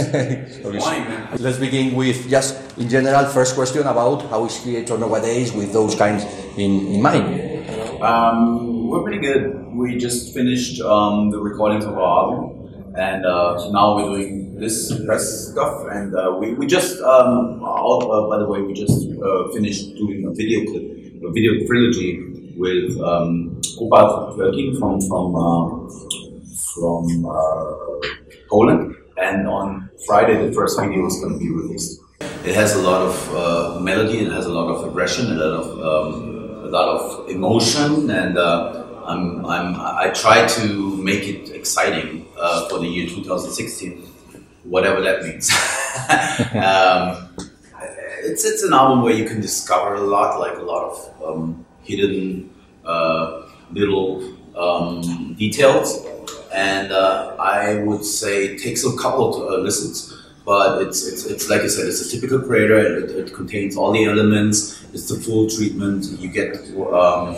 Let's begin with just in general first question about how is Kreator nowadays with those kinds in, in mind. Um, we're pretty good. We just finished um, the recordings of our album, and uh, now we're doing this press stuff. And uh, we, we just, um, all, uh, by the way, we just uh, finished doing a video clip, a video trilogy with um, Kubat from from uh, from uh, Poland and on Friday the first video is going to be released. It has a lot of uh, melody, it has a lot of aggression, a lot of um, a lot of emotion, and uh, I'm, I'm, I try to make it exciting uh, for the year 2016, whatever that means. um, it's it's an album where you can discover a lot, like a lot of um, hidden uh, little um, details and uh, I would say it takes a couple of uh, listens. But it's, it's, it's like I said, it's a typical Kreator. It, it contains all the elements. It's the full treatment. You get um,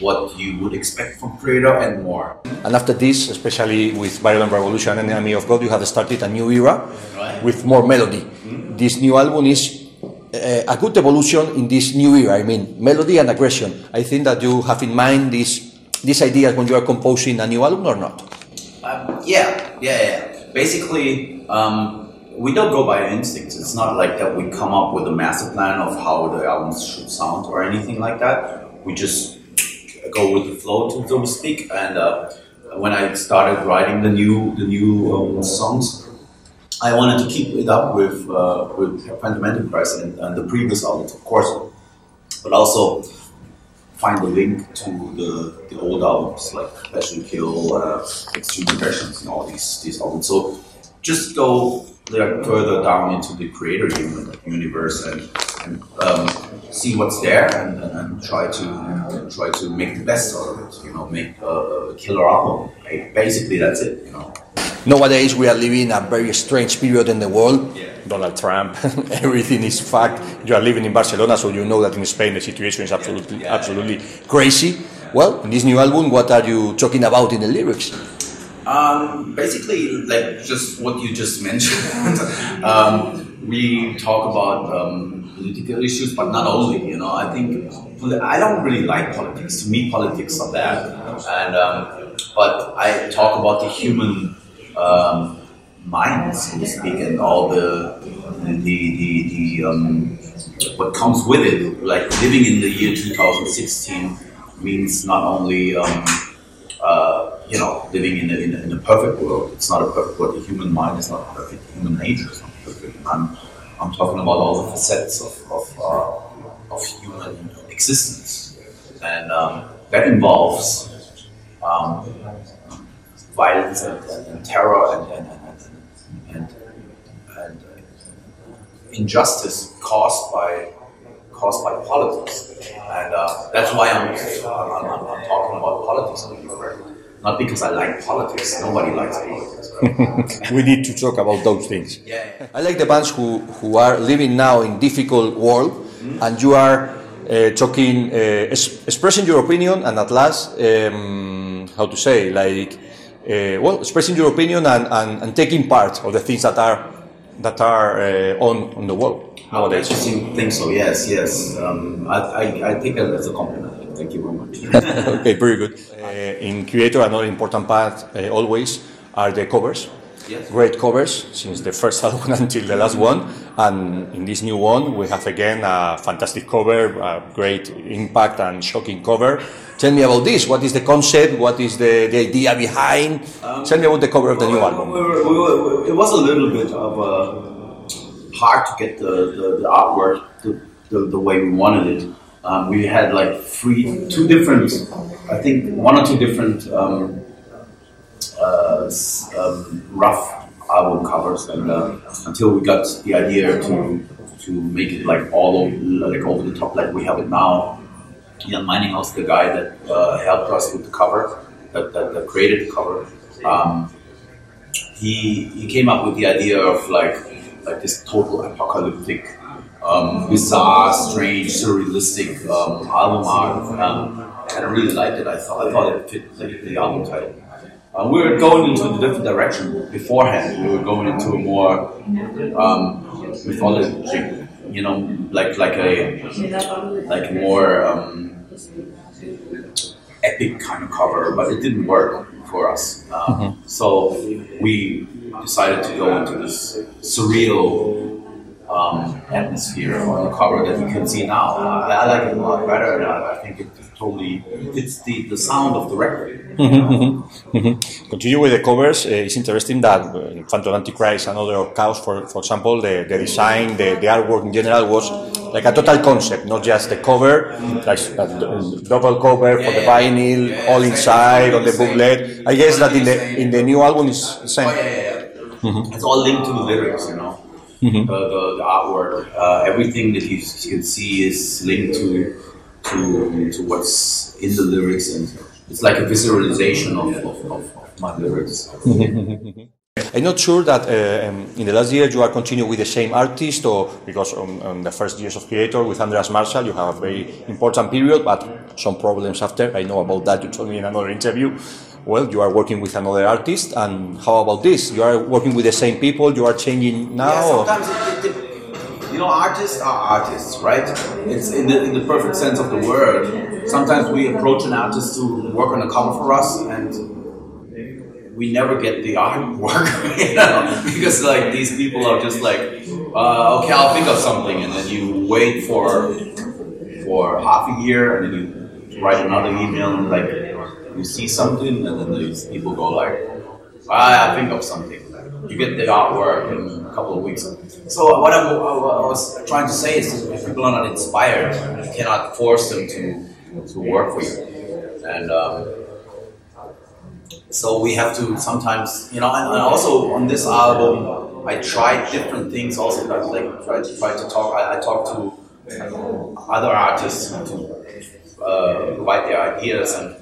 what you would expect from Kreator and more. And after this, especially with Violent Revolution and Enemy of God, you have started a new era right. with more melody. Mm-hmm. This new album is uh, a good evolution in this new era. I mean, melody and aggression. I think that you have in mind this these ideas when you are composing a new album or not? Um, yeah, yeah, yeah. Basically, um, we don't go by instincts. It's not like that we come up with a master plan of how the albums should sound or anything like that. We just go with the flow, so to speak. And uh, when I started writing the new the new um, songs, I wanted to keep it up with uh, with Phantom Antichrist and, and the previous albums, of course, but also find the link to the, the old albums like Passion Kill, uh, Extreme Aggression, and all these these albums. So just go further down into the Kreator universe and, and um, see what's there and, and, and try to try to make the best out of it. You know, make a, a killer album. Basically, that's it. You know. Nowadays, we are living a very strange period in the world. Yeah. Donald Trump, everything is fact. You are living in Barcelona, so you know that in Spain the situation is absolutely, yeah. absolutely crazy. Well, in this new album, what are you talking about in the lyrics? Um, basically, like just what you just mentioned. um, we talk about um, political issues, but not only. You know, I think I don't really like politics. To me, politics are bad, and um, but I talk about the human um, mind, so to speak, and all the the the, the um, what comes with it. Like living in the year 2016 means not only um, uh, you know living in a, in a, in, a, perfect world. It's not a perfect world. The human mind is not perfect. Human nature is not perfect. I'm I'm talking about all the facets of of, uh, of human existence, and um, that involves. Violence and, and, and terror and, and, and, and injustice caused by caused by politics, and uh, that's why I'm, I'm, I'm, I'm, talking about politics Not because I like politics. Nobody likes politics. we need to talk about those things. Yeah, yeah. I like the bands who, who are living now in difficult world, mm-hmm. and you are uh, talking, uh, expressing your opinion, and at last, um, how to say, like uh, well, expressing your opinion and, and, and, taking part of the things that are that are uh, on on the world nowadays. I think so. Yes, yes. Um, I, I, I take that as a compliment. Thank you very much. okay, very good. Uh, in Kreator, another important part uh, always are the covers. Yes. Great covers since the first album until the last one. And in this new one, we have again a fantastic cover, a great impact and shocking cover. Tell me about this. What is the concept? What is the, the idea behind? Um, Tell me about the cover of the new album. We were, we were, it was a little bit of a hard to get the, the, the artwork the, the, the, way we wanted it. Um, we had like three, two different, I think one or two different um, uh, um, rough album covers, and uh, until we got the idea to to make it like all over, like over the top, like we have it now. Jan Meininghaus, the guy that uh, helped us with the cover, that, that, that created the cover, um, he he came up with the idea of like like this total apocalyptic, um, bizarre, strange, surrealistic um, album art, um, and I really liked it. I thought I thought it fit the album title. Uh, we were going into a different direction beforehand. We were going into a more um, mythology, you know, like like a like more um, epic kind of cover, but it didn't work for us. Um, mm-hmm. So we decided to go into this surreal um, atmosphere on the cover that you can see now. I, I like it a lot better. I, I think it totally fits the, the sound of the record. Mm-hmm, mm-hmm. Continue with the covers. Uh, it's interesting that uh, Phantom Antichrist and other cows, for, for example, the, the design, the, the artwork in general was like a total concept, not just the cover, like a double cover for the vinyl, all inside on the booklet. I guess that in the in the new album is the same. Oh, mm-hmm. It's all linked to the lyrics, you know. Mm-hmm. The, the, the, artwork, uh, everything that you, you can see is linked to to, to what's in the lyrics, and it's like a visualization of, of, of, of my lyrics. I'm not sure that uh, um, in the last year you are continuing with the same artist, or because on, on, the first years of Kreator with Andreas Marschall you have a very important period, but some problems after. I know about that. You told me in another interview. Well, you are working with another artist, and how about this? You are working with the same people. You are changing now. Yeah, sometimes it, it, you know, artists are artists, right? It's in the, in the perfect sense of the word. Sometimes we approach an artist to work on a cover for us, and we never get the artwork, you know, because like these people are just like, uh, okay, I'll think of something, and then you wait for for half a year, and then you write another email, and like you see something, and then these people go like, ah, I think of something you get the artwork in a couple of weeks. So what I, was trying to say is, if people are not inspired, you cannot force them to to work for you, and um, so we have to sometimes, you know, and, and, also on this album, I tried different things. Also, like try to to talk. I, I talked to other artists to uh, provide their ideas and.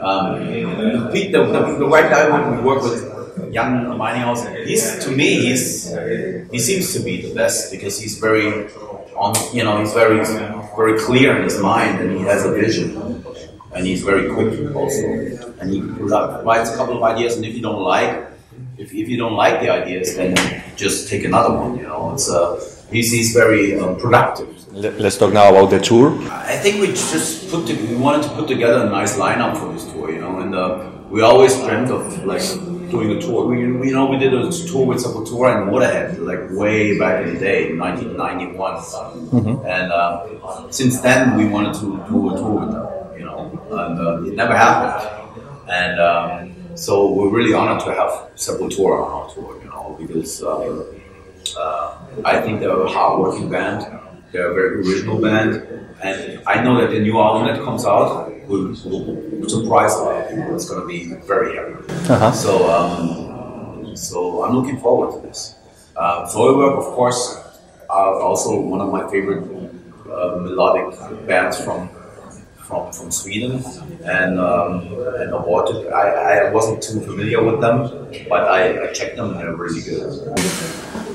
Um, the, the, the, white guy we work with Jan Meininghaus, he's to me he's he seems to be the best because he's very on you know he's very very clear in his mind and he has a vision. And he's very quick also. And he provides a couple of ideas and if you don't like if, if you don't like the ideas then just take another one you know. It's uh, he's, he's very um, productive. Let's talk now about the tour. I think we just put the, we wanted to put together a nice lineup for this tour you know and uh, we always dreamt of like doing a tour. We, you know, we did a tour with Sepultura and Waterhead, like way back in the day, 1991. Mm-hmm. And uh, since then, we wanted to do a tour with them, you know, and uh, it never happened. And um, so we're really honored to have Sepultura on our tour, you know, because uh, uh I think they're a hardworking band. They're a very original band, and I know that the new album that comes out will, will surprise a lot of people. It's going to be very heavy. Uh-huh. So, um, so I'm looking forward to this. Uh, Soilwork, of course, are also one of my favorite uh, melodic bands from from, from Sweden, and um, and Aborted. I, I wasn't too familiar with them, but I, I checked them and they're really good.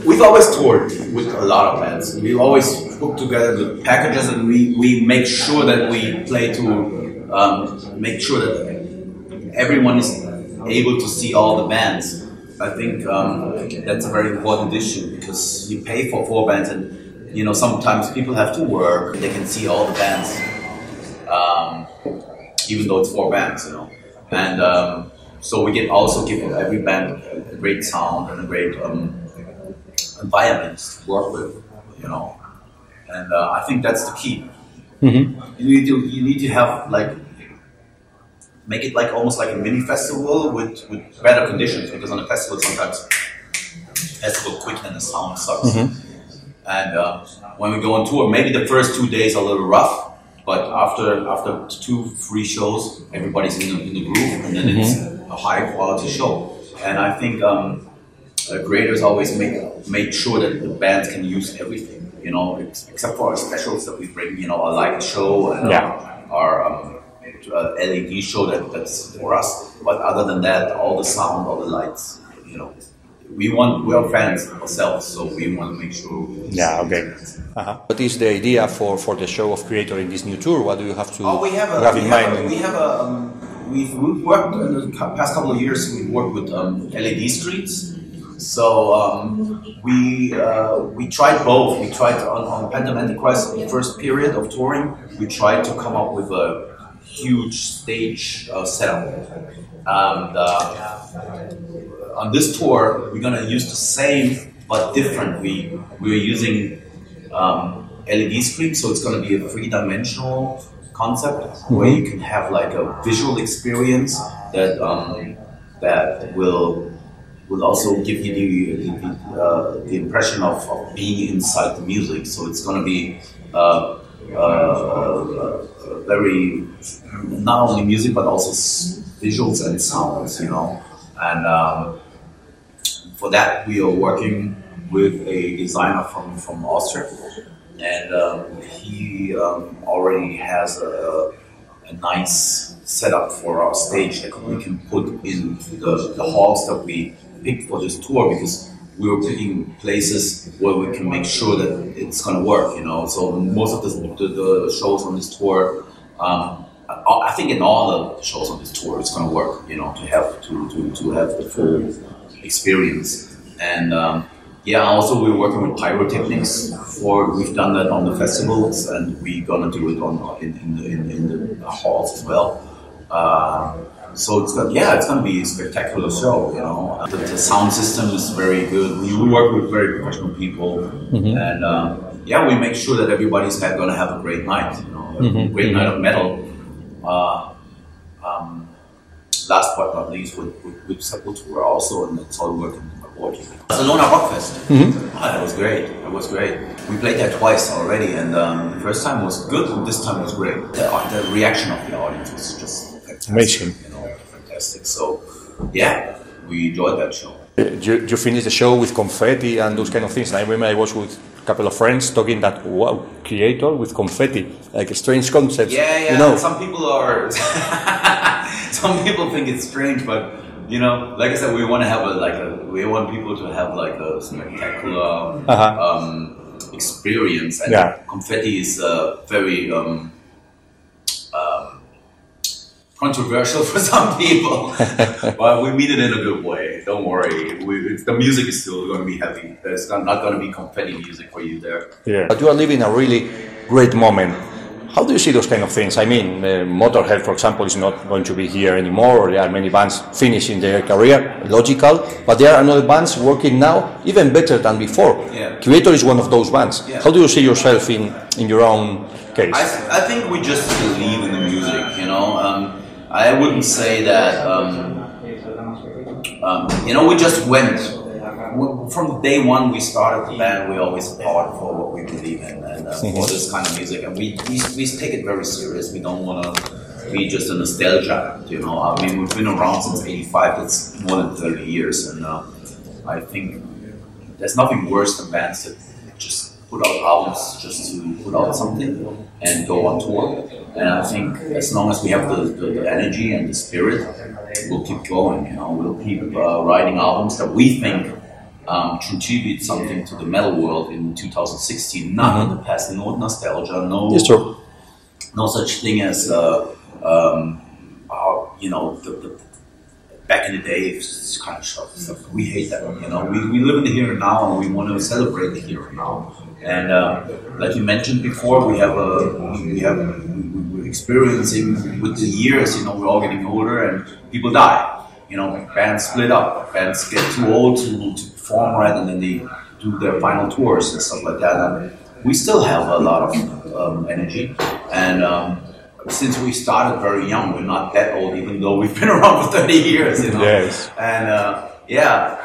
We've always toured with a lot of bands. We always put together the packages and we, we make sure that we play to um, make sure that everyone is able to see all the bands. I think um, that's a very important issue because you pay for four bands, and you know sometimes people have to work. They can see all the bands, um, even though it's four bands, you know. And um, so we can also give every band a great sound and a great um, environments to work with, you know, and uh, I think that's the key. Mm-hmm. You need to you need to have like make it like almost like a mini festival with, with better conditions because on a festival sometimes festival equipment and the sound sucks. Mm-hmm. And uh, when we go on tour, maybe the first two days are a little rough, but after after two three shows, everybody's in the, in the groove, and then mm-hmm. it's a high quality show. And I think um, uh, Kreator's always make make sure that the band can use everything, you know, except for our specials that we bring, you know, a light show and yeah. our, our um, uh, LED show that, that's for us. But other than that, all the sound, all the lights, you know, we want we are fans ourselves, so we want to make sure. Yeah. Okay. Uh-huh. What is the idea for, for the show of Kreator in this new tour? What do you have to oh, we have, a, have in mind? A, we have a. Um, we've, we've worked in the past couple of years. We've worked with um, LED screens. So um, we uh, we tried both. We tried on, on Phantom Antichrist, the first period of touring, we tried to come up with a huge stage uh, setup. And uh, on this tour, we're gonna use the same but different. We we're using um, LED screen, so it's gonna be a three-dimensional concept mm-hmm. where you can have like a visual experience that um, that will will also give you the the, uh, the impression of, of, being inside the music. So it's gonna be uh, uh, uh very not only music but also visuals and sounds, you know. And um, for that, we are working with a designer from from Austria, and um, he um, already has a, a, nice setup for our stage that we can put in the, the halls that we picked for this tour because we were picking places where we can make sure that it's going to work, you know. So most of the, the, shows on this tour um, I think in all the shows on this tour, it's going to work. You know, to have to, to, to have the full experience. And um, yeah, also we're working with pyrotechnics. For we've done that on the festivals, and we're gonna do it on in, in, the, in, in the halls as well. Uh, so it's got, yeah, it's going to be a spectacular show. You know, the, the sound system is very good. We, we work with very professional people, mm-hmm. and um, yeah, we make sure that everybody's going to have a great night. You know, a mm-hmm. great night of metal. Uh, um, last but not least, with, with, with Sepultura also, and it's all working in Barcelona Rockfest. Mm-hmm. Oh, that was great. That was great. We played there twice already, and um, the first time was good, and this time was great. The, the reaction of the audience was just fantastic. Amazing. You know, fantastic. So, yeah, we enjoyed that show. You, you finished the show with confetti and those kind of things. And I remember I was with a couple of friends talking that wow Kreator with confetti like a strange concept yeah yeah you know some people are some people think it's strange but you know like i said we want to have a like a we want people to have like a spectacular uh-huh. um, experience and yeah. confetti is uh, very um, um, controversial for some people, but we mean it in a good way. Don't worry. We, the music is still going to be heavy. There's not going to be confetti music for you there. Yeah. But you are living a really great moment. How do you see those kind of things? I mean, uh, Motorhead, for example, is not going to be here anymore, or there are many bands finishing their career, logical, but there are another bands working now even better than before. Yeah. Kreator is one of those bands. Yeah. How do you see yourself in, in your own case? I, I think we just believe in the music, you know. Um, I wouldn't say that. Um, um, you know, we just went from the day one. We started the band. We always fought for what we believe in and uh, for this kind of music, and we, we we take it very serious. We don't want to be just a nostalgia. You know, I mean, we've been around since '85. That's more than 30 years, and uh, I think there's nothing worse than bands that just put out albums just to put out something and go on tour. And I think as long as we have the, the, the energy and the spirit, we'll keep going. You know, we'll keep uh, writing albums that we think um, contribute something to the metal world in 2016. Not mm-hmm. in the past, no nostalgia, no, no such thing as uh, um, uh, you know the, the, back in the day, it's kind of stuff. We hate that. You know, we, we live in the here and now, and we want to celebrate the here and now. And uh, like you mentioned before, we have a we have we're experiencing with the years. You know, we're all getting older, and people die. You know, bands split up. Bands get too old to, to perform right, and then they do their final tours and stuff like that. And we still have a lot of um, energy, and um, since we started very young, we're not that old, even though we've been around for 30 years. You know? Yes. And uh, yeah,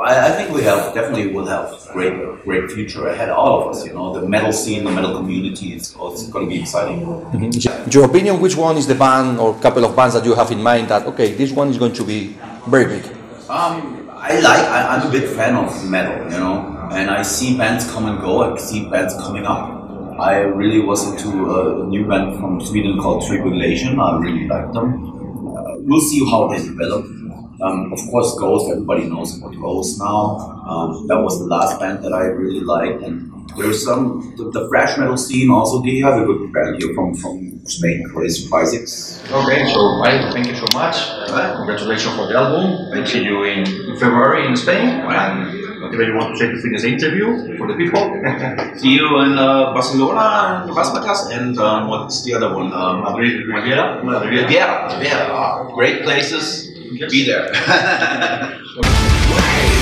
I, I, think we have definitely will have great great future ahead. All of us, you know, the metal scene, the metal community, it's, it's going to be exciting. Mm-hmm. Your opinion? Which one is the band or couple of bands that you have in mind that okay, this one is going to be very big? Um, I like. I, am a big fan of metal, you know, and I see bands come and go. I see bands coming up. I really was into a, a new band from Sweden called Tribulation. I really like them. Uh, we'll see how they develop. Um, of course, Ghost, everybody knows about Ghost now. Um, that was the last band that I really liked. And there's some, the, the thrash metal scene also, do you have a good band here from, from Spain, Crisix? Okay, so I thank you so much. Uh, congratulations for the album. I see you in, in February in Spain. And whatever you want to finish the interview for the people. see you in uh, Barcelona, Razzmatazz, and um, what's the other one? Um, Madrid, Riviera. Madrid, Riviera. Riviera. Great places be there.